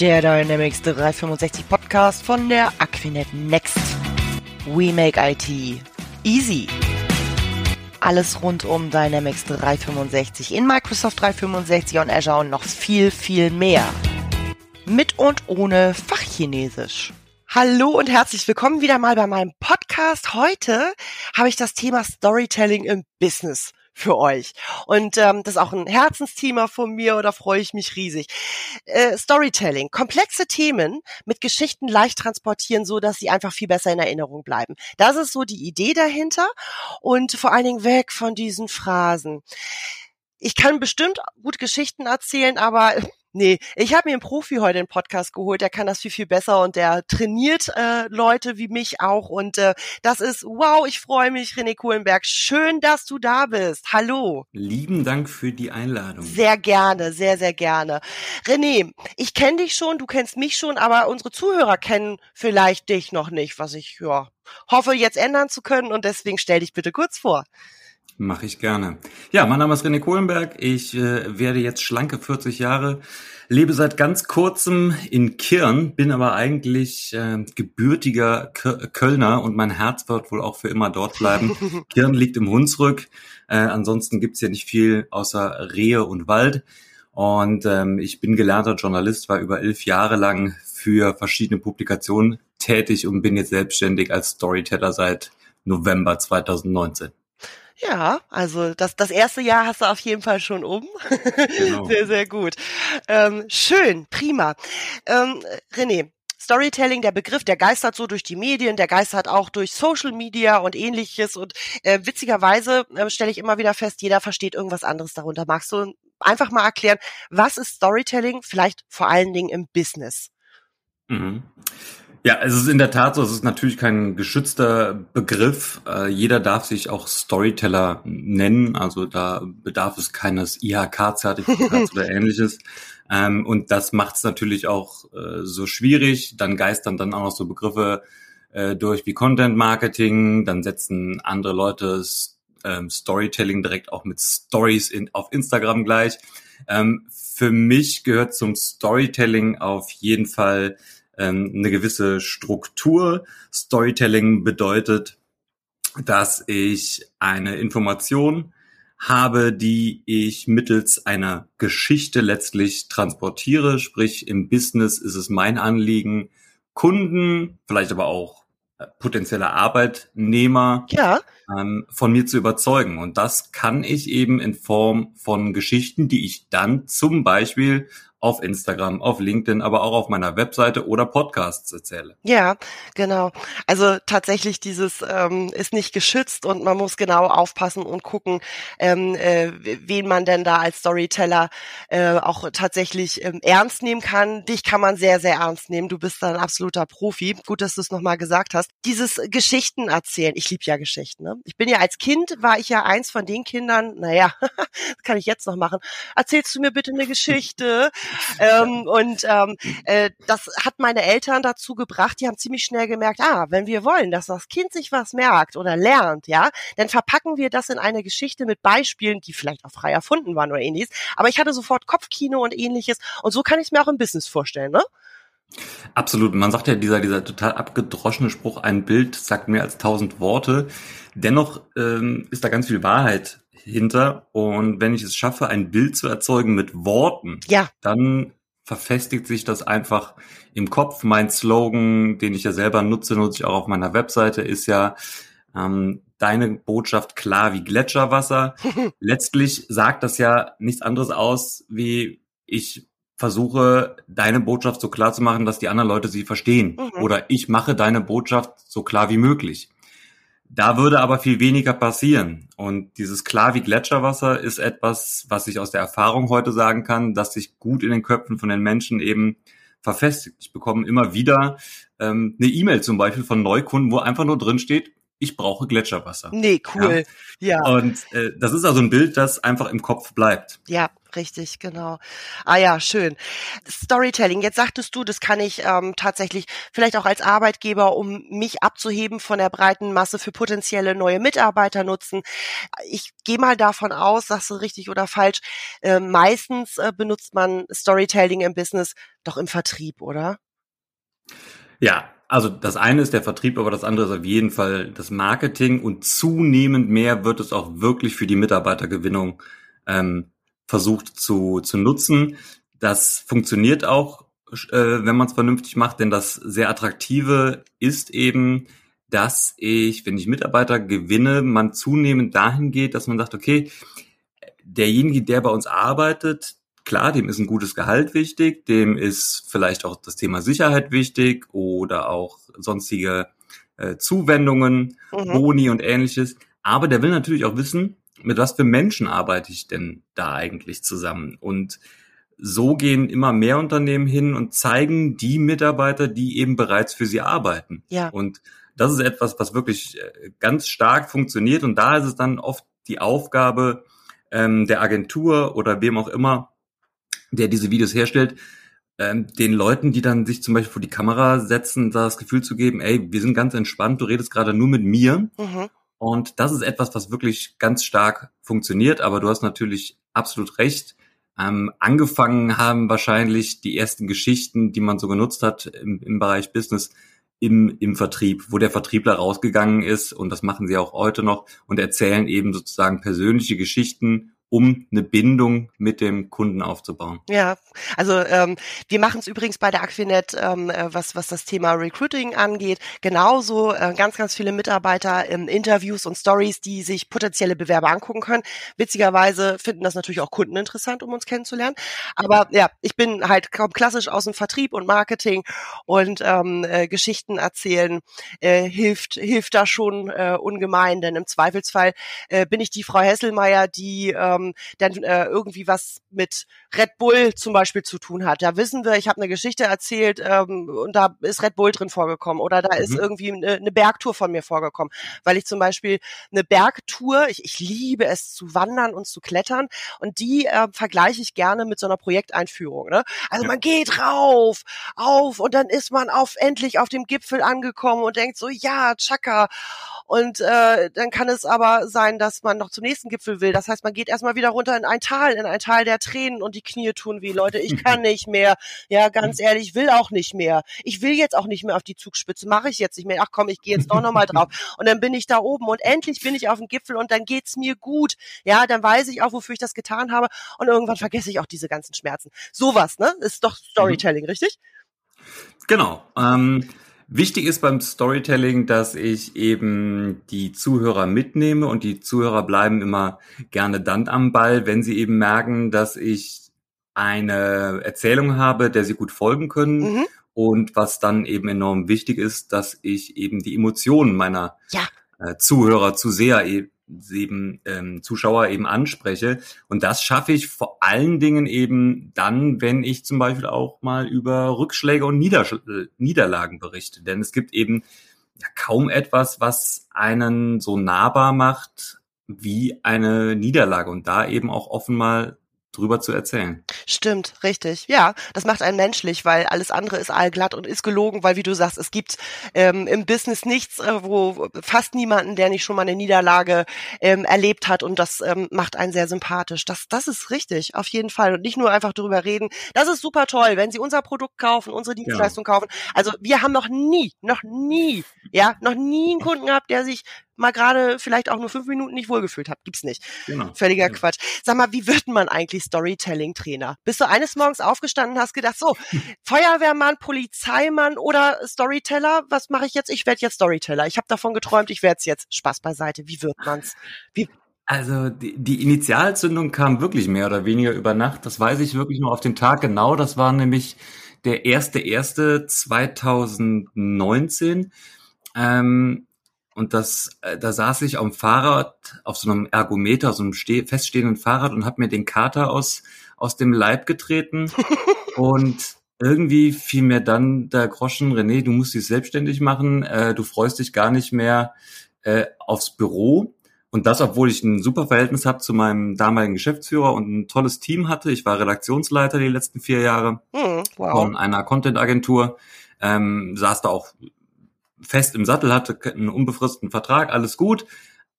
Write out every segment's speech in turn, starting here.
Der Dynamics 365 Podcast von der Aquinet Next. We make IT easy. Alles rund um Dynamics 365 in Microsoft 365 und Azure und noch viel, viel mehr. Mit und ohne Fachchinesisch. Hallo und herzlich willkommen wieder mal bei meinem Podcast. Heute habe ich das Thema Storytelling im Business für euch. Und ähm, das ist auch ein Herzensthema von mir da freue ich mich riesig. Äh, Storytelling, komplexe Themen mit Geschichten leicht transportieren, so dass sie einfach viel besser in Erinnerung bleiben. Das ist so die Idee dahinter und vor allen Dingen weg von diesen Phrasen. Ich kann bestimmt gut Geschichten erzählen, aber Nee, ich habe mir einen Profi heute einen Podcast geholt, der kann das viel, viel besser und der trainiert äh, Leute wie mich auch. Und äh, das ist, wow, ich freue mich, René Kohlenberg. Schön, dass du da bist. Hallo. Lieben Dank für die Einladung. Sehr gerne, sehr, sehr gerne. René, ich kenne dich schon, du kennst mich schon, aber unsere Zuhörer kennen vielleicht dich noch nicht, was ich ja, hoffe jetzt ändern zu können. Und deswegen stell dich bitte kurz vor. Mache ich gerne. Ja, mein Name ist René Kohlenberg. Ich äh, werde jetzt schlanke 40 Jahre, lebe seit ganz kurzem in Kirn, bin aber eigentlich äh, gebürtiger Kölner und mein Herz wird wohl auch für immer dort bleiben. Kirn liegt im Hunsrück. Äh, ansonsten gibt's hier nicht viel außer Rehe und Wald. Und ähm, ich bin gelernter Journalist, war über elf Jahre lang für verschiedene Publikationen tätig und bin jetzt selbstständig als Storyteller seit November 2019. Ja, also das, das erste Jahr hast du auf jeden Fall schon um. Genau. sehr, sehr gut. Ähm, schön, prima. Ähm, René, Storytelling, der Begriff, der geistert so durch die Medien, der geistert auch durch Social Media und ähnliches. Und äh, witzigerweise äh, stelle ich immer wieder fest, jeder versteht irgendwas anderes darunter. Magst du einfach mal erklären, was ist Storytelling, vielleicht vor allen Dingen im Business? Mhm. Ja, es ist in der Tat so, es ist natürlich kein geschützter Begriff. Äh, jeder darf sich auch Storyteller nennen, also da bedarf es keines IHK-Zertifikats oder ähnliches. Ähm, und das macht es natürlich auch äh, so schwierig. Dann geistern dann auch noch so Begriffe äh, durch wie Content Marketing, dann setzen andere Leute ähm, Storytelling direkt auch mit Stories in, auf Instagram gleich. Ähm, für mich gehört zum Storytelling auf jeden Fall ähm, eine gewisse Struktur. Storytelling bedeutet, dass ich eine Information habe, die ich mittels einer Geschichte letztlich transportiere. Sprich, im Business ist es mein Anliegen, Kunden, vielleicht aber auch äh, potenzielle Arbeitnehmer ja. ähm, von mir zu überzeugen. Und das kann ich eben in Form von Geschichten, die ich dann zum Beispiel auf Instagram, auf LinkedIn, aber auch auf meiner Webseite oder Podcasts erzähle. Ja, genau. Also tatsächlich dieses ähm, ist nicht geschützt und man muss genau aufpassen und gucken, ähm, äh, wen man denn da als Storyteller äh, auch tatsächlich ähm, ernst nehmen kann. Dich kann man sehr, sehr ernst nehmen. Du bist da ein absoluter Profi. Gut, dass du es nochmal gesagt hast. Dieses Geschichten erzählen. Ich liebe ja Geschichten. Ne? Ich bin ja als Kind, war ich ja eins von den Kindern, naja, das kann ich jetzt noch machen. Erzählst du mir bitte eine Geschichte? ähm, und ähm, äh, das hat meine Eltern dazu gebracht, die haben ziemlich schnell gemerkt, ah, wenn wir wollen, dass das Kind sich was merkt oder lernt, ja, dann verpacken wir das in eine Geschichte mit Beispielen, die vielleicht auch frei erfunden waren oder ähnliches. Aber ich hatte sofort Kopfkino und ähnliches. Und so kann ich es mir auch im Business vorstellen, ne? Absolut. Man sagt ja, dieser, dieser total abgedroschene Spruch, ein Bild sagt mehr als tausend Worte. Dennoch ähm, ist da ganz viel Wahrheit hinter. Und wenn ich es schaffe, ein Bild zu erzeugen mit Worten, ja. dann verfestigt sich das einfach im Kopf. Mein Slogan, den ich ja selber nutze, nutze ich auch auf meiner Webseite, ist ja ähm, deine Botschaft klar wie Gletscherwasser. Letztlich sagt das ja nichts anderes aus, wie ich versuche, deine Botschaft so klar zu machen, dass die anderen Leute sie verstehen. Mhm. Oder ich mache deine Botschaft so klar wie möglich. Da würde aber viel weniger passieren. Und dieses klar wie Gletscherwasser ist etwas, was ich aus der Erfahrung heute sagen kann, dass sich gut in den Köpfen von den Menschen eben verfestigt. Ich bekomme immer wieder ähm, eine E-Mail zum Beispiel von Neukunden, wo einfach nur drin steht, ich brauche Gletscherwasser. Nee, cool. Ja. ja. Und äh, das ist also ein Bild, das einfach im Kopf bleibt. Ja, richtig, genau. Ah ja, schön. Storytelling, jetzt sagtest du, das kann ich ähm, tatsächlich vielleicht auch als Arbeitgeber, um mich abzuheben von der breiten Masse für potenzielle neue Mitarbeiter nutzen. Ich gehe mal davon aus, sagst du richtig oder falsch, äh, meistens äh, benutzt man Storytelling im Business doch im Vertrieb, oder? Ja, also das eine ist der Vertrieb, aber das andere ist auf jeden Fall das Marketing und zunehmend mehr wird es auch wirklich für die Mitarbeitergewinnung ähm, versucht zu, zu nutzen. Das funktioniert auch, äh, wenn man es vernünftig macht, denn das sehr attraktive ist eben, dass ich, wenn ich Mitarbeiter gewinne, man zunehmend dahin geht, dass man sagt, okay, derjenige, der bei uns arbeitet, klar, dem ist ein gutes Gehalt wichtig, dem ist vielleicht auch das Thema Sicherheit wichtig oder auch sonstige äh, Zuwendungen, mhm. Boni und ähnliches. Aber der will natürlich auch wissen, mit was für Menschen arbeite ich denn da eigentlich zusammen? Und so gehen immer mehr Unternehmen hin und zeigen die Mitarbeiter, die eben bereits für sie arbeiten. Ja. Und das ist etwas, was wirklich äh, ganz stark funktioniert. Und da ist es dann oft die Aufgabe ähm, der Agentur oder wem auch immer, der diese Videos herstellt, ähm, den Leuten, die dann sich zum Beispiel vor die Kamera setzen, da das Gefühl zu geben, ey, wir sind ganz entspannt, du redest gerade nur mit mir. Mhm. Und das ist etwas, was wirklich ganz stark funktioniert. Aber du hast natürlich absolut recht. Ähm, angefangen haben wahrscheinlich die ersten Geschichten, die man so genutzt hat im, im Bereich Business, im, im Vertrieb, wo der Vertriebler rausgegangen ist, und das machen sie auch heute noch, und erzählen eben sozusagen persönliche Geschichten um eine Bindung mit dem Kunden aufzubauen. Ja, also ähm, wir machen es übrigens bei der Aquinet, ähm, äh, was, was das Thema Recruiting angeht, genauso äh, ganz, ganz viele Mitarbeiter im Interviews und Stories, die sich potenzielle Bewerber angucken können. Witzigerweise finden das natürlich auch Kunden interessant, um uns kennenzulernen. Aber ja, ich bin halt kaum klassisch aus dem Vertrieb und Marketing und ähm, äh, Geschichten erzählen äh, hilft, hilft da schon äh, ungemein, denn im Zweifelsfall äh, bin ich die Frau Hesselmeier, die äh, ähm, dann äh, irgendwie was mit Red Bull zum Beispiel zu tun hat. Da wissen wir, ich habe eine Geschichte erzählt ähm, und da ist Red Bull drin vorgekommen oder da mhm. ist irgendwie eine, eine Bergtour von mir vorgekommen, weil ich zum Beispiel eine Bergtour, ich, ich liebe es zu wandern und zu klettern und die äh, vergleiche ich gerne mit so einer Projekteinführung. Ne? Also ja. man geht rauf, auf und dann ist man auf endlich auf dem Gipfel angekommen und denkt so, ja, Chaka. Und äh, dann kann es aber sein, dass man noch zum nächsten Gipfel will. Das heißt, man geht erstmal wieder runter in ein Tal, in ein Tal der Tränen und die Knie tun wie, Leute, ich kann nicht mehr. Ja, ganz ehrlich, ich will auch nicht mehr. Ich will jetzt auch nicht mehr auf die Zugspitze, mache ich jetzt nicht mehr. Ach komm, ich gehe jetzt doch nochmal drauf. Und dann bin ich da oben und endlich bin ich auf dem Gipfel und dann geht's mir gut. Ja, dann weiß ich auch, wofür ich das getan habe und irgendwann vergesse ich auch diese ganzen Schmerzen. Sowas, ne? Ist doch Storytelling, mhm. richtig? Genau. Ähm Wichtig ist beim Storytelling, dass ich eben die Zuhörer mitnehme und die Zuhörer bleiben immer gerne dann am Ball, wenn sie eben merken, dass ich eine Erzählung habe, der sie gut folgen können. Mhm. Und was dann eben enorm wichtig ist, dass ich eben die Emotionen meiner ja. äh, Zuhörer zu sehr eben ähm, Zuschauer eben anspreche. Und das schaffe ich vor allen Dingen eben dann, wenn ich zum Beispiel auch mal über Rückschläge und Niedersch äh, Niederlagen berichte. Denn es gibt eben ja, kaum etwas, was einen so nahbar macht wie eine Niederlage und da eben auch offen mal drüber zu erzählen. Stimmt, richtig. Ja, das macht einen menschlich, weil alles andere ist allglatt und ist gelogen, weil wie du sagst, es gibt ähm, im Business nichts, äh, wo fast niemanden, der nicht schon mal eine Niederlage ähm, erlebt hat und das ähm, macht einen sehr sympathisch. Das, das ist richtig, auf jeden Fall. Und nicht nur einfach drüber reden. Das ist super toll, wenn Sie unser Produkt kaufen, unsere Dienstleistung ja. kaufen. Also wir haben noch nie, noch nie, ja, noch nie einen Kunden gehabt, der sich mal gerade vielleicht auch nur fünf Minuten nicht wohlgefühlt habe. Gibt's nicht. Genau. Völliger genau. Quatsch. Sag mal, wie wird man eigentlich Storytelling-Trainer? Bist du eines Morgens aufgestanden und hast gedacht, so, Feuerwehrmann, Polizeimann oder Storyteller? Was mache ich jetzt? Ich werde jetzt Storyteller. Ich habe davon geträumt, ich werde es jetzt. Spaß beiseite. Wie wird man's? Wie also die, die Initialzündung kam wirklich mehr oder weniger über Nacht. Das weiß ich wirklich nur auf den Tag genau. Das war nämlich der erste erste 2019. Ähm, und das, äh, da saß ich auf dem Fahrrad, auf so einem Ergometer, so einem steh feststehenden Fahrrad und habe mir den Kater aus, aus dem Leib getreten. und irgendwie fiel mir dann der Groschen, René, du musst dich selbstständig machen, äh, du freust dich gar nicht mehr äh, aufs Büro. Und das, obwohl ich ein super Verhältnis habe zu meinem damaligen Geschäftsführer und ein tolles Team hatte. Ich war Redaktionsleiter die letzten vier Jahre hm, wow. von einer Content-Agentur, ähm, saß da auch fest im Sattel, hatte einen unbefristeten Vertrag, alles gut.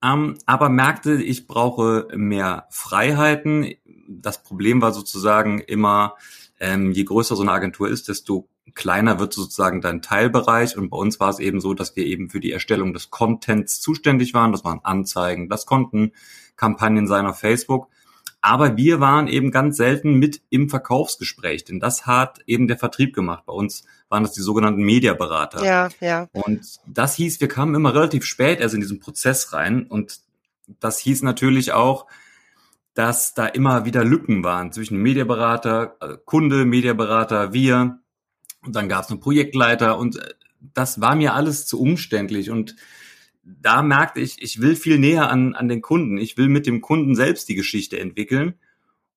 Ähm, aber merkte, ich brauche mehr Freiheiten. Das Problem war sozusagen immer, ähm, je größer so eine Agentur ist, desto kleiner wird sozusagen dein Teilbereich. Und bei uns war es eben so, dass wir eben für die Erstellung des Contents zuständig waren. Das waren Anzeigen, das konnten Kampagnen sein auf Facebook. Aber wir waren eben ganz selten mit im Verkaufsgespräch, denn das hat eben der Vertrieb gemacht. Bei uns waren das die sogenannten Mediaberater. Ja, ja. Und das hieß, wir kamen immer relativ spät erst in diesen Prozess rein und das hieß natürlich auch, dass da immer wieder Lücken waren zwischen Mediaberater, also Kunde, Mediaberater, wir. Und dann gab es einen Projektleiter und äh, das war mir alles zu umständlich und da merkte ich, ich will viel näher an, an den Kunden. Ich will mit dem Kunden selbst die Geschichte entwickeln.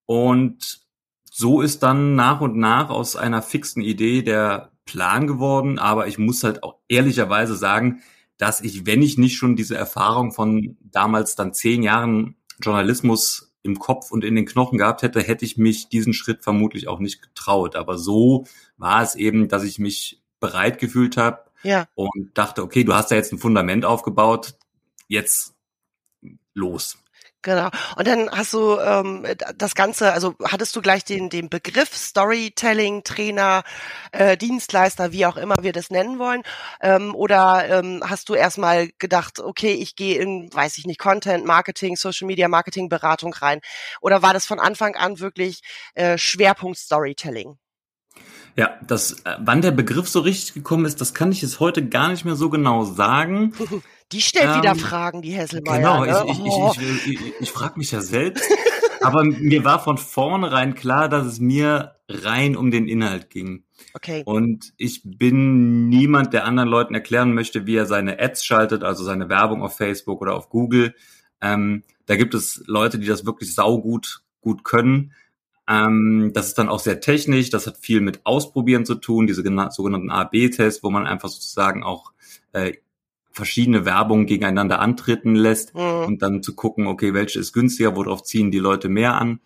Und so ist dann nach und nach aus einer fixen Idee der Plan geworden. Aber ich muss halt auch ehrlicherweise sagen, dass ich, wenn ich nicht schon diese Erfahrung von damals dann zehn Jahren Journalismus im Kopf und in den Knochen gehabt hätte, hätte ich mich diesen Schritt vermutlich auch nicht getraut. Aber so war es eben, dass ich mich bereit gefühlt habe, ja. Und dachte, okay, du hast ja jetzt ein Fundament aufgebaut, jetzt los. Genau. Und dann hast du ähm, das Ganze, also hattest du gleich den, den Begriff Storytelling, Trainer, äh, Dienstleister, wie auch immer wir das nennen wollen, ähm, oder ähm, hast du erstmal gedacht, okay, ich gehe in, weiß ich nicht, Content, Marketing, Social Media, Marketing, Beratung rein? Oder war das von Anfang an wirklich äh, Schwerpunkt Storytelling? Ja, das, äh, wann der Begriff so richtig gekommen ist, das kann ich jetzt heute gar nicht mehr so genau sagen. Die stellt ähm, wieder Fragen, die Hesselmeier. Genau, ne? ich, ich, oh. ich, ich, ich, ich, ich frage mich ja selbst. aber mir war von vornherein klar, dass es mir rein um den Inhalt ging. Okay. Und ich bin niemand, der anderen Leuten erklären möchte, wie er seine Ads schaltet, also seine Werbung auf Facebook oder auf Google. Ähm, da gibt es Leute, die das wirklich saugut gut können. Ähm, das ist dann auch sehr technisch, das hat viel mit Ausprobieren zu tun, diese sogenannten A-B-Tests, wo man einfach sozusagen auch äh, verschiedene Werbungen gegeneinander antreten lässt mhm. und dann zu gucken, okay, welche ist günstiger, worauf ziehen die Leute mehr an.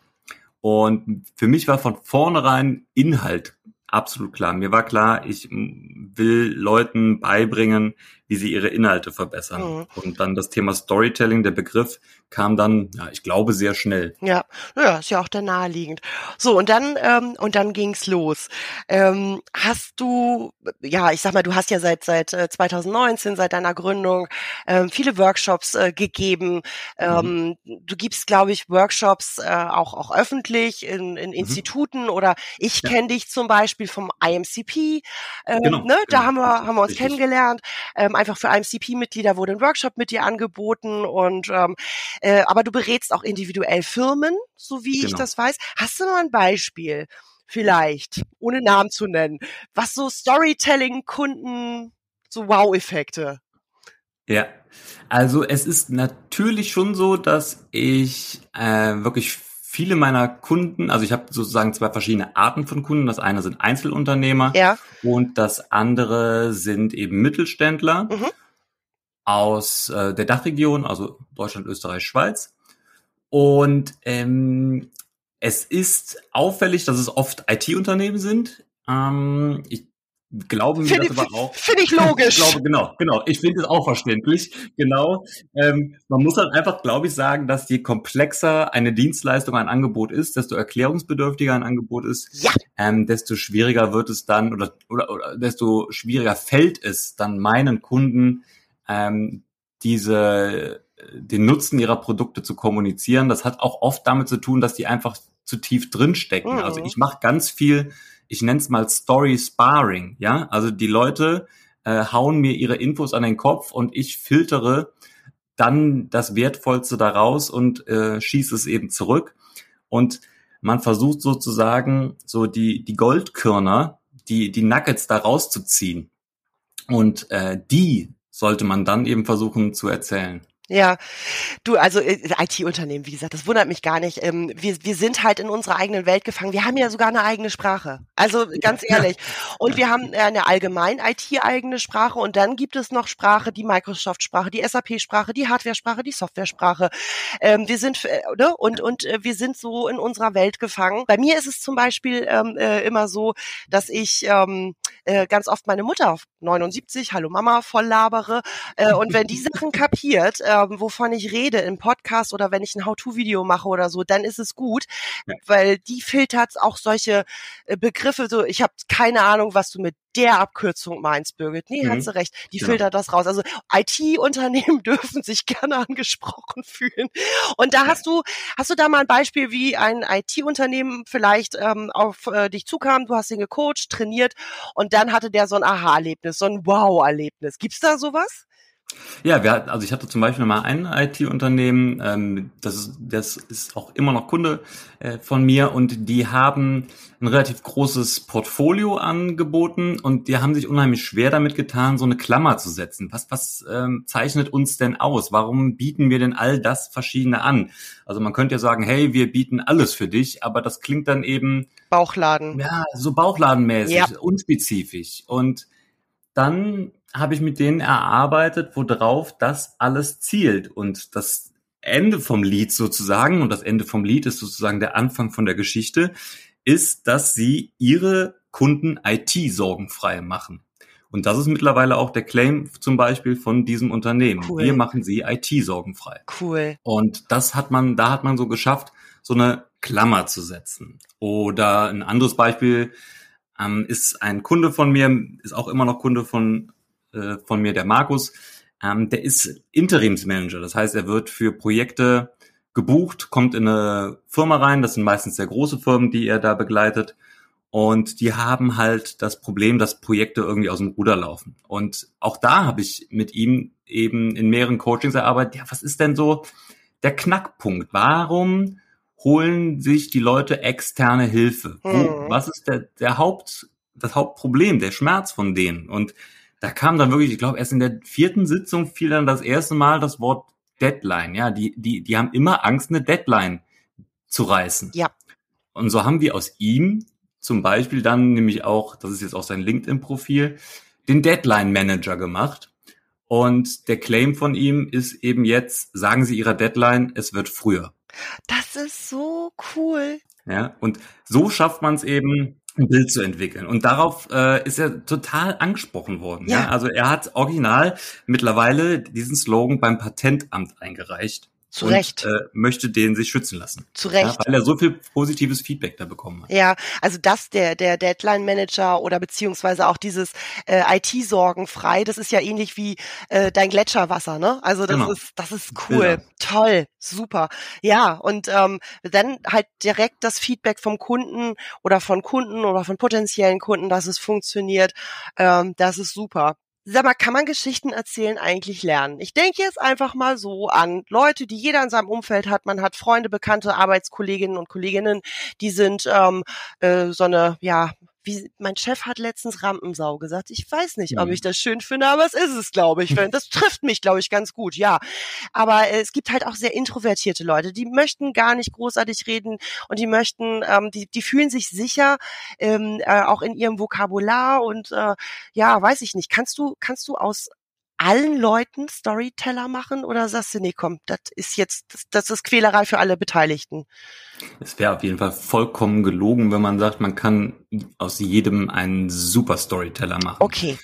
Und für mich war von vornherein Inhalt absolut klar. Mir war klar, ich will Leuten beibringen, wie sie ihre Inhalte verbessern. Mhm. Und dann das Thema Storytelling, der Begriff, kam dann, ja, ich glaube, sehr schnell. Ja, ja, ist ja auch da naheliegend. So, und dann, ähm, und dann ging's los. Ähm, hast du, ja, ich sag mal, du hast ja seit, seit 2019, äh, seit deiner Gründung, ähm, viele Workshops äh, gegeben. Ähm, mhm. Du gibst, glaube ich, Workshops äh, auch, auch öffentlich in, in mhm. Instituten oder ich ja. kenne dich zum Beispiel vom IMCP. Ähm, genau, ne? Da genau. haben wir, haben wir uns Richtig. kennengelernt. Ähm, einfach für IMCP-Mitglieder wurde ein Workshop mit dir angeboten und ähm, äh, aber du berätst auch individuell Firmen, so wie genau. ich das weiß. Hast du noch ein Beispiel? Vielleicht, ohne Namen zu nennen, was so Storytelling-Kunden, so Wow-Effekte. Ja, also es ist natürlich schon so, dass ich äh, wirklich viele meiner Kunden, also ich habe sozusagen zwei verschiedene Arten von Kunden. Das eine sind Einzelunternehmer ja. und das andere sind eben Mittelständler mhm. aus äh, der Dachregion, also Deutschland, Österreich, Schweiz. Und ähm, es ist auffällig, dass es oft IT-Unternehmen sind. Ähm, ich glauben wir find das aber auch. Finde ich logisch. Ich glaube, genau, genau. Ich finde es auch verständlich. Genau. Ähm, man muss halt einfach, glaube ich, sagen, dass je komplexer eine Dienstleistung, ein Angebot ist, desto erklärungsbedürftiger ein Angebot ist, ja. ähm, desto schwieriger wird es dann oder, oder, oder desto schwieriger fällt es dann meinen Kunden, ähm, diese den Nutzen ihrer Produkte zu kommunizieren. Das hat auch oft damit zu tun, dass die einfach zu tief drinstecken. Mhm. Also ich mache ganz viel ich nenne es mal Story Sparring, ja, also die Leute äh, hauen mir ihre Infos an den Kopf und ich filtere dann das Wertvollste daraus und äh, schieße es eben zurück. Und man versucht sozusagen so die die Goldkörner, die die Nuggets da rauszuziehen. Und äh, die sollte man dann eben versuchen zu erzählen. Ja, du, also äh, IT-Unternehmen, wie gesagt, das wundert mich gar nicht. Ähm, wir, wir sind halt in unserer eigenen Welt gefangen. Wir haben ja sogar eine eigene Sprache. Also ganz ehrlich. Und wir haben eine allgemein IT-eigene Sprache und dann gibt es noch Sprache, die Microsoft-Sprache, die SAP-Sprache, die Hardware-Sprache, die Software-Sprache. Ähm, wir sind, äh, ne? und, und äh, wir sind so in unserer Welt gefangen. Bei mir ist es zum Beispiel ähm, äh, immer so, dass ich ähm, äh, ganz oft meine Mutter 79, hallo Mama, voll labere. Äh, und wenn die Sachen kapiert, äh, ähm, wovon ich rede im Podcast oder wenn ich ein How-to-Video mache oder so, dann ist es gut, ja. weil die filtert auch solche äh, Begriffe, so ich habe keine Ahnung, was du mit der Abkürzung meinst, Birgit. Nee, mhm. hat sie recht. Die genau. filtert das raus. Also IT-Unternehmen dürfen sich gerne angesprochen fühlen. Und da hast du, hast du da mal ein Beispiel, wie ein IT-Unternehmen vielleicht ähm, auf äh, dich zukam, du hast ihn gecoacht, trainiert und dann hatte der so ein Aha-Erlebnis, so ein Wow-Erlebnis. Gibt's da sowas? Ja, wir hatten, also ich hatte zum Beispiel mal ein IT-Unternehmen, ähm, das, ist, das ist auch immer noch Kunde äh, von mir und die haben ein relativ großes Portfolio angeboten und die haben sich unheimlich schwer damit getan, so eine Klammer zu setzen. Was, was ähm, zeichnet uns denn aus? Warum bieten wir denn all das Verschiedene an? Also man könnte ja sagen, hey, wir bieten alles für dich, aber das klingt dann eben Bauchladen. Ja, so Bauchladenmäßig, ja. unspezifisch und dann habe ich mit denen erarbeitet, worauf das alles zielt. Und das Ende vom Lied sozusagen, und das Ende vom Lied ist sozusagen der Anfang von der Geschichte, ist, dass sie ihre Kunden IT-sorgenfrei machen. Und das ist mittlerweile auch der Claim zum Beispiel von diesem Unternehmen. Cool. Wir machen sie IT-sorgenfrei. Cool. Und das hat man, da hat man so geschafft, so eine Klammer zu setzen. Oder ein anderes Beispiel ähm, ist ein Kunde von mir, ist auch immer noch Kunde von äh, von mir, der Markus, ähm, der ist Interimsmanager. Das heißt, er wird für Projekte gebucht, kommt in eine Firma rein. Das sind meistens sehr große Firmen, die er da begleitet. Und die haben halt das Problem, dass Projekte irgendwie aus dem Ruder laufen. Und auch da habe ich mit ihm eben in mehreren Coachings erarbeitet. Ja, was ist denn so der Knackpunkt? Warum holen sich die Leute externe Hilfe? Wo, mhm. was ist der, der Haupt, das Hauptproblem, der Schmerz von denen? Und da kam dann wirklich, ich glaube, erst in der vierten Sitzung fiel dann das erste Mal das Wort Deadline. Ja, die, die, die haben immer Angst, eine Deadline zu reißen. Ja. Und so haben wir aus ihm zum Beispiel dann nämlich auch, das ist jetzt auch sein LinkedIn-Profil, den Deadline Manager gemacht. Und der Claim von ihm ist eben jetzt, sagen Sie Ihrer Deadline, es wird früher. Das ist so cool. Ja, und so schafft man es eben, ein Bild zu entwickeln. Und darauf äh, ist er total angesprochen worden. Ja. ja. Also er hat original mittlerweile diesen Slogan beim Patentamt eingereicht. Zu und, Recht. Äh, möchte den sich schützen lassen. Zu Recht. Ja, weil er so viel positives Feedback da bekommen hat. Ja, also das, der, der Deadline Manager oder beziehungsweise auch dieses äh, IT-Sorgenfrei, das ist ja ähnlich wie äh, dein Gletscherwasser, ne? Also das genau. ist, das ist cool. Bilder. Toll, super. Ja, und ähm, dann halt direkt das Feedback vom Kunden oder von Kunden oder von potenziellen Kunden, dass es funktioniert. Ähm, das ist super. Sag mal, kann man Geschichten erzählen eigentlich lernen? Ich denke jetzt einfach mal so an Leute, die jeder in seinem Umfeld hat. Man hat Freunde, Bekannte, Arbeitskolleginnen und Kolleginnen, die sind ähm, äh, so eine, ja, wie mein Chef hat letztens Rampensau gesagt. Ich weiß nicht, ob ich das schön finde, aber es ist es, glaube ich. Das trifft mich, glaube ich, ganz gut, ja. Aber es gibt halt auch sehr introvertierte Leute, die möchten gar nicht großartig reden und die möchten, ähm, die, die fühlen sich sicher, ähm, äh, auch in ihrem Vokabular und äh, ja, weiß ich nicht. Kannst du, kannst du aus allen Leuten Storyteller machen oder sagst du, nee, komm, das ist jetzt, das, das ist Quälerei für alle Beteiligten? Es wäre auf jeden Fall vollkommen gelogen, wenn man sagt, man kann aus jedem einen super Storyteller machen. Okay.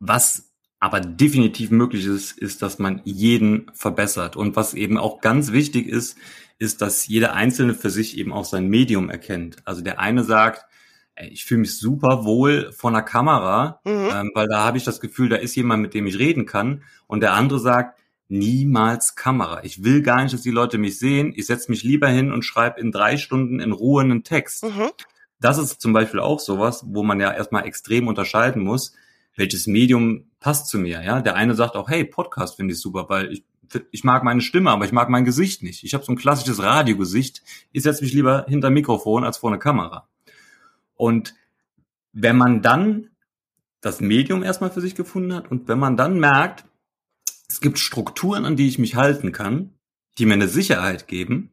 Was aber definitiv möglich ist, ist, dass man jeden verbessert. Und was eben auch ganz wichtig ist, ist, dass jeder Einzelne für sich eben auch sein Medium erkennt. Also der eine sagt, ich fühle mich super wohl vor einer Kamera, mhm. ähm, weil da habe ich das Gefühl, da ist jemand, mit dem ich reden kann. Und der andere sagt, niemals Kamera. Ich will gar nicht, dass die Leute mich sehen. Ich setze mich lieber hin und schreibe in drei Stunden in Ruhe einen Text. Mhm. Das ist zum Beispiel auch sowas, wo man ja erstmal extrem unterscheiden muss, welches Medium passt zu mir. Ja, der eine sagt auch, hey, Podcast finde ich super, weil ich ich mag meine Stimme, aber ich mag mein Gesicht nicht. Ich habe so ein klassisches Radiogesicht. Ich setze mich lieber hinter Mikrofon als vor eine Kamera. Und wenn man dann das Medium erstmal für sich gefunden hat und wenn man dann merkt, es gibt Strukturen, an die ich mich halten kann, die mir eine Sicherheit geben,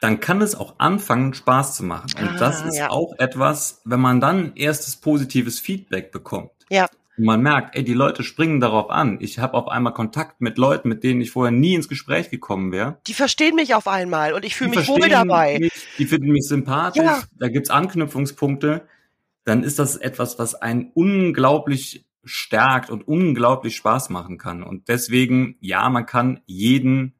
dann kann es auch anfangen, Spaß zu machen. Und ah, das ist ja. auch etwas, wenn man dann erstes positives Feedback bekommt. Ja. Und man merkt, ey, die Leute springen darauf an. Ich habe auf einmal Kontakt mit Leuten, mit denen ich vorher nie ins Gespräch gekommen wäre. Die verstehen mich auf einmal und ich fühle mich wohl dabei. Mich, die finden mich sympathisch, ja. da gibt's Anknüpfungspunkte. Dann ist das etwas, was einen unglaublich stärkt und unglaublich Spaß machen kann. Und deswegen, ja, man kann jeden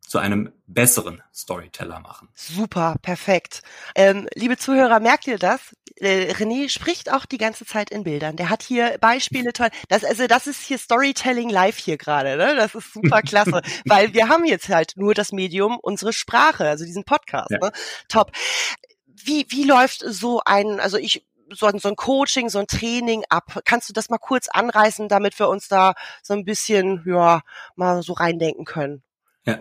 zu einem besseren Storyteller machen. Super, perfekt. Ähm, liebe Zuhörer, merkt ihr das? Äh, René spricht auch die ganze Zeit in Bildern. Der hat hier Beispiele toll. Das, also das ist hier Storytelling live hier gerade. Ne? Das ist super klasse, weil wir haben jetzt halt nur das Medium unsere Sprache, also diesen Podcast. Ja. Ne? Top. Wie, wie läuft so ein, also ich so ein, so ein Coaching, so ein Training ab? Kannst du das mal kurz anreißen, damit wir uns da so ein bisschen, ja, mal so reindenken können? Ja,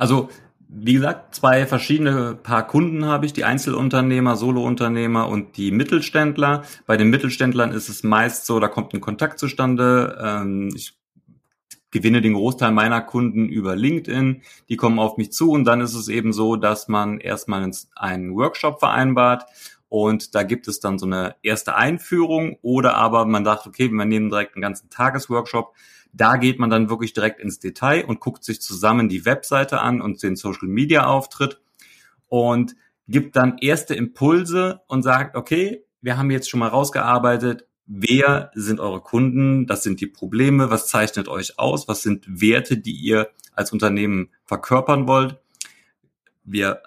also wie gesagt, zwei verschiedene Paar Kunden habe ich, die Einzelunternehmer, Solounternehmer und die Mittelständler. Bei den Mittelständlern ist es meist so, da kommt ein Kontakt zustande. Ähm, ich gewinne den Großteil meiner Kunden über LinkedIn, die kommen auf mich zu und dann ist es eben so, dass man erstmal einen Workshop vereinbart und da gibt es dann so eine erste Einführung oder aber man sagt, okay, wir nehmen direkt einen ganzen Tagesworkshop, da geht man dann wirklich direkt ins Detail und guckt sich zusammen die Webseite an und den Social Media Auftritt und gibt dann erste Impulse und sagt, okay, wir haben jetzt schon mal rausgearbeitet, wer sind eure Kunden, das sind die Probleme, was zeichnet euch aus, was sind Werte, die ihr als Unternehmen verkörpern wollt. Wir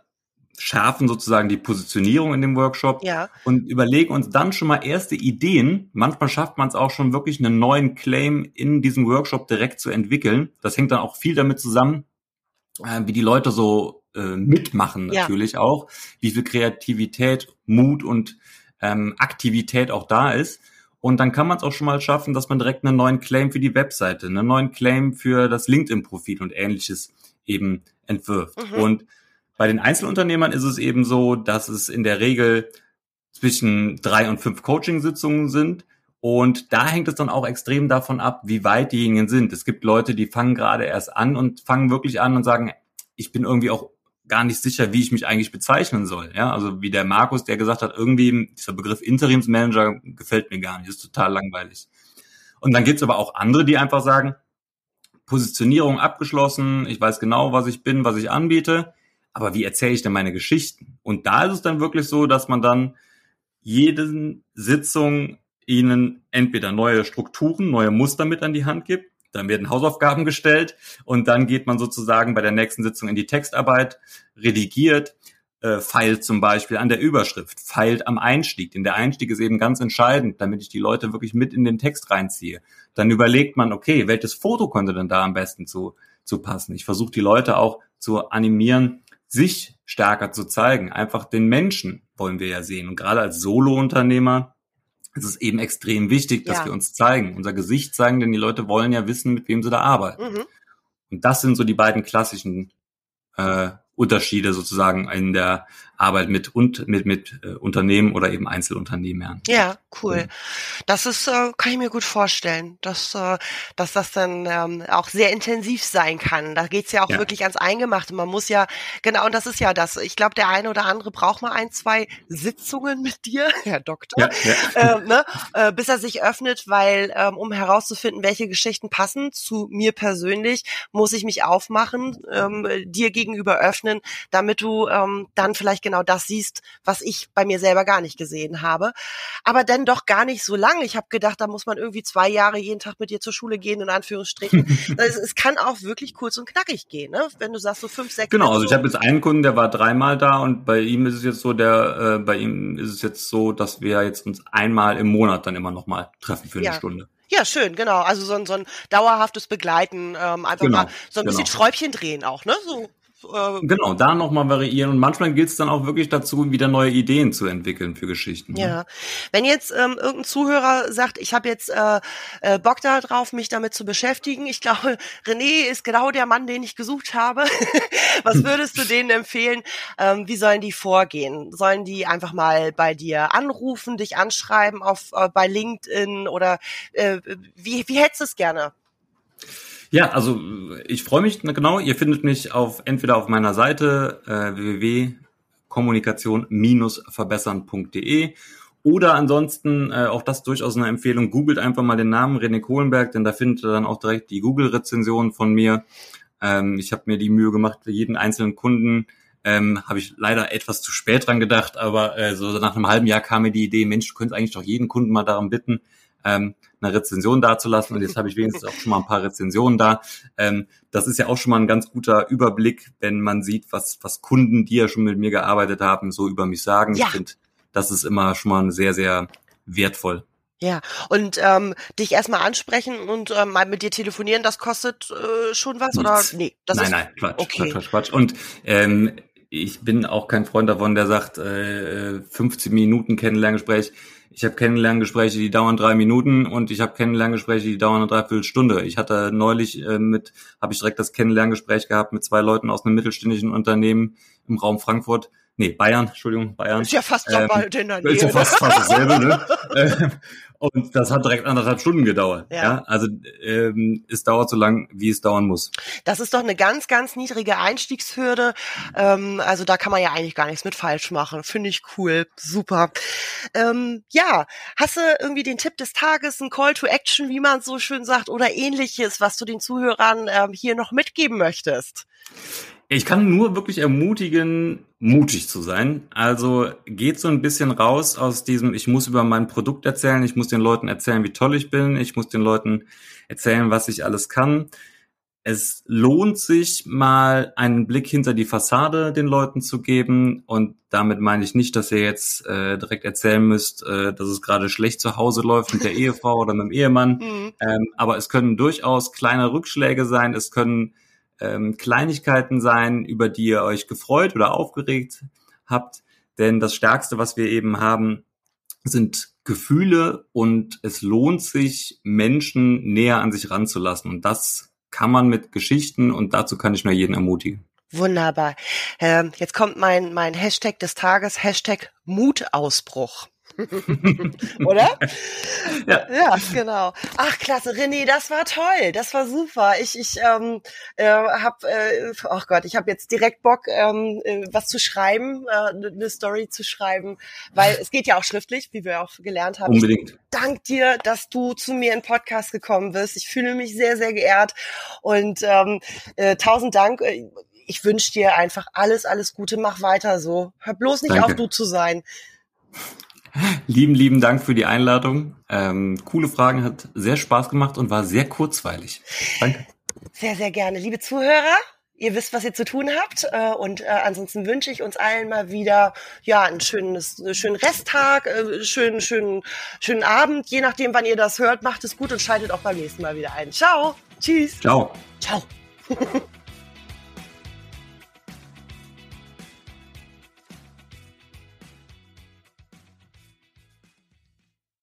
schärfen sozusagen die Positionierung in dem Workshop ja. und überlegen uns dann schon mal erste Ideen. Manchmal schafft man es auch schon wirklich einen neuen Claim in diesem Workshop direkt zu entwickeln. Das hängt dann auch viel damit zusammen, äh, wie die Leute so äh, mitmachen natürlich ja. auch, wie viel Kreativität, Mut und ähm, Aktivität auch da ist. Und dann kann man es auch schon mal schaffen, dass man direkt einen neuen Claim für die Webseite, einen neuen Claim für das LinkedIn-Profil und ähnliches eben entwirft. Mhm. Und bei den Einzelunternehmern ist es eben so, dass es in der Regel zwischen drei und fünf Coaching-Sitzungen sind. Und da hängt es dann auch extrem davon ab, wie weit diejenigen sind. Es gibt Leute, die fangen gerade erst an und fangen wirklich an und sagen, ich bin irgendwie auch gar nicht sicher, wie ich mich eigentlich bezeichnen soll. Ja, also wie der Markus, der gesagt hat, irgendwie dieser Begriff Interimsmanager gefällt mir gar nicht, ist total langweilig. Und dann gibt's aber auch andere, die einfach sagen, Positionierung abgeschlossen, ich weiß genau, was ich bin, was ich anbiete aber wie erzähle ich denn meine Geschichten? Und da ist es dann wirklich so, dass man dann jeden Sitzung ihnen entweder neue Strukturen, neue Muster mit an die Hand gibt, dann werden Hausaufgaben gestellt und dann geht man sozusagen bei der nächsten Sitzung in die Textarbeit, redigiert, äh, feilt zum Beispiel an der Überschrift, feilt am Einstieg, denn der Einstieg ist eben ganz entscheidend, damit ich die Leute wirklich mit in den Text reinziehe. Dann überlegt man, okay, welches Foto könnte denn da am besten zu, zu passen? Ich versuche die Leute auch zu animieren, sich stärker zu zeigen. Einfach den Menschen wollen wir ja sehen. Und gerade als Solo-Unternehmer ist es eben extrem wichtig, dass ja. wir uns zeigen, unser Gesicht zeigen, denn die Leute wollen ja wissen, mit wem sie da arbeiten. Mhm. Und das sind so die beiden klassischen äh, Unterschiede sozusagen in der Arbeit mit und mit mit äh, Unternehmen oder eben Einzelunternehmern. Ja, cool. Das ist äh, kann ich mir gut vorstellen, dass äh, dass das dann ähm, auch sehr intensiv sein kann. Da geht's ja auch ja. wirklich ans Eingemachte. Man muss ja genau und das ist ja das. Ich glaube, der eine oder andere braucht mal ein, zwei Sitzungen mit dir, Herr Doktor, ja, ja. Äh, ne, äh, bis er sich öffnet, weil ähm, um herauszufinden, welche Geschichten passen zu mir persönlich, muss ich mich aufmachen, ähm, dir gegenüber öffnen, damit du ähm, dann vielleicht genau das siehst, was ich bei mir selber gar nicht gesehen habe. Aber dann doch gar nicht so lange. Ich habe gedacht, da muss man irgendwie zwei Jahre jeden Tag mit dir zur Schule gehen, in Anführungsstrichen. es, es, kann auch wirklich kurz und knackig gehen, ne? wenn du sagst so fünf, sechs. Genau, also ich habe jetzt einen Kunden, der war dreimal da und bei ihm ist es jetzt so, der äh, bei ihm ist es jetzt so, dass wir jetzt uns einmal im Monat dann immer noch mal treffen für eine ja. Stunde. Ja, schön, genau. Also so ein, so ein dauerhaftes Begleiten, ähm, einfach genau, mal so ein bisschen genau. Schräubchen drehen auch, ne? So äh, genau, da nochmal variieren und manchmal gilt es dann auch wirklich dazu, wieder neue Ideen zu entwickeln für Geschichten. Ne? Ja, wenn jetzt ähm, irgendein Zuhörer sagt, ich habe jetzt äh, äh, Bock da drauf, mich damit zu beschäftigen, ich glaube, René ist genau der Mann, den ich gesucht habe. Was würdest du denen empfehlen? Ähm, wie sollen die vorgehen? Sollen die einfach mal bei dir anrufen, dich anschreiben auf äh, bei LinkedIn oder äh, wie, wie hättest du es gerne? Ja, also ich freue mich genau. Ihr findet mich auf entweder auf meiner Seite äh, www.kommunikation-verbessern.de oder ansonsten, äh, auch das durchaus eine Empfehlung, googelt einfach mal den Namen René Kohlenberg, denn da findet ihr dann auch direkt die Google-Rezension von mir. Ähm, ich habe mir die Mühe gemacht, für jeden einzelnen Kunden ähm, habe ich leider etwas zu spät dran gedacht, aber äh, so nach einem halben Jahr kam mir die Idee, Mensch, du könntest eigentlich doch jeden Kunden mal darum bitten, ähm, eine Rezension dazulassen. Und jetzt habe ich wenigstens auch schon mal ein paar Rezensionen da. Ähm, das ist ja auch schon mal ein ganz guter Überblick, wenn man sieht, was, was Kunden, die ja schon mit mir gearbeitet haben, so über mich sagen. Ja. Ich finde, das ist immer schon mal sehr, sehr wertvoll. Ja, und ähm, dich erstmal ansprechen und ähm, mal mit dir telefonieren, das kostet äh, schon was? Nichts. Oder nee, das nein, ist nein, Quatsch, okay. Quatsch, Quatsch, Quatsch. Und ähm, ich bin auch kein Freund davon, der sagt, äh, 15 Minuten Kennenlerngespräch. Ich habe Kennenlerngespräche, die dauern drei Minuten und ich habe Kennenlerngespräche, die dauern eine Dreiviertelstunde. Ich hatte neulich äh, mit, habe ich direkt das Kennenlerngespräch gehabt mit zwei Leuten aus einem mittelständischen Unternehmen im Raum Frankfurt. Nee, Bayern, Entschuldigung, Bayern. Ist ja fast ähm, bald in der Nähe. Ist ja fast, fast dasselbe, ne? Ähm, und das hat direkt anderthalb Stunden gedauert. Ja. ja? Also ähm, es dauert so lang, wie es dauern muss. Das ist doch eine ganz, ganz niedrige Einstiegshürde. Ähm, also da kann man ja eigentlich gar nichts mit falsch machen. Finde ich cool. Super. Ähm, ja, hast du irgendwie den Tipp des Tages, ein Call to Action, wie man so schön sagt, oder ähnliches, was du den Zuhörern ähm, hier noch mitgeben möchtest? Ich kann nur wirklich ermutigen, mutig zu sein. Also geht so ein bisschen raus aus diesem, ich muss über mein Produkt erzählen, ich muss den Leuten erzählen, wie toll ich bin, ich muss den Leuten erzählen, was ich alles kann. Es lohnt sich mal einen Blick hinter die Fassade den Leuten zu geben und damit meine ich nicht, dass ihr jetzt äh, direkt erzählen müsst, äh, dass es gerade schlecht zu Hause läuft mit der Ehefrau oder mit dem Ehemann. Mhm. Ähm, aber es können durchaus kleine Rückschläge sein, es können ähm, Kleinigkeiten sein, über die ihr euch gefreut oder aufgeregt habt. Denn das Stärkste, was wir eben haben, sind Gefühle und es lohnt sich, Menschen näher an sich ranzulassen. Und das kann man mit Geschichten und dazu kann ich nur jeden ermutigen. Wunderbar. Ähm, jetzt kommt mein, mein Hashtag des Tages, Hashtag Mutausbruch. Oder? Ja. ja, genau. Ach, klasse, René, das war toll, das war super. Ich, ich ähm, äh, habe, äh, ach Gott, ich habe jetzt direkt Bock, ähm, äh, was zu schreiben, äh, eine Story zu schreiben, weil es geht ja auch schriftlich, wie wir auch gelernt haben. Unbedingt. Dank dir, dass du zu mir in Podcast gekommen bist. Ich fühle mich sehr, sehr geehrt und ähm, äh, tausend Dank. Ich wünsche dir einfach alles, alles Gute. Mach weiter so. Hör bloß nicht Danke. auf, du zu sein. Lieben, lieben Dank für die Einladung. Ähm, coole Fragen, hat sehr Spaß gemacht und war sehr kurzweilig. Danke. Sehr, sehr gerne. Liebe Zuhörer, ihr wisst, was ihr zu tun habt. Äh, und äh, ansonsten wünsche ich uns allen mal wieder ja einen schönes, einen schönen Resttag, äh, schönen, schönen, schönen Abend. Je nachdem, wann ihr das hört, macht es gut und schaltet auch beim nächsten Mal wieder ein. Ciao. Tschüss. Ciao. Ciao.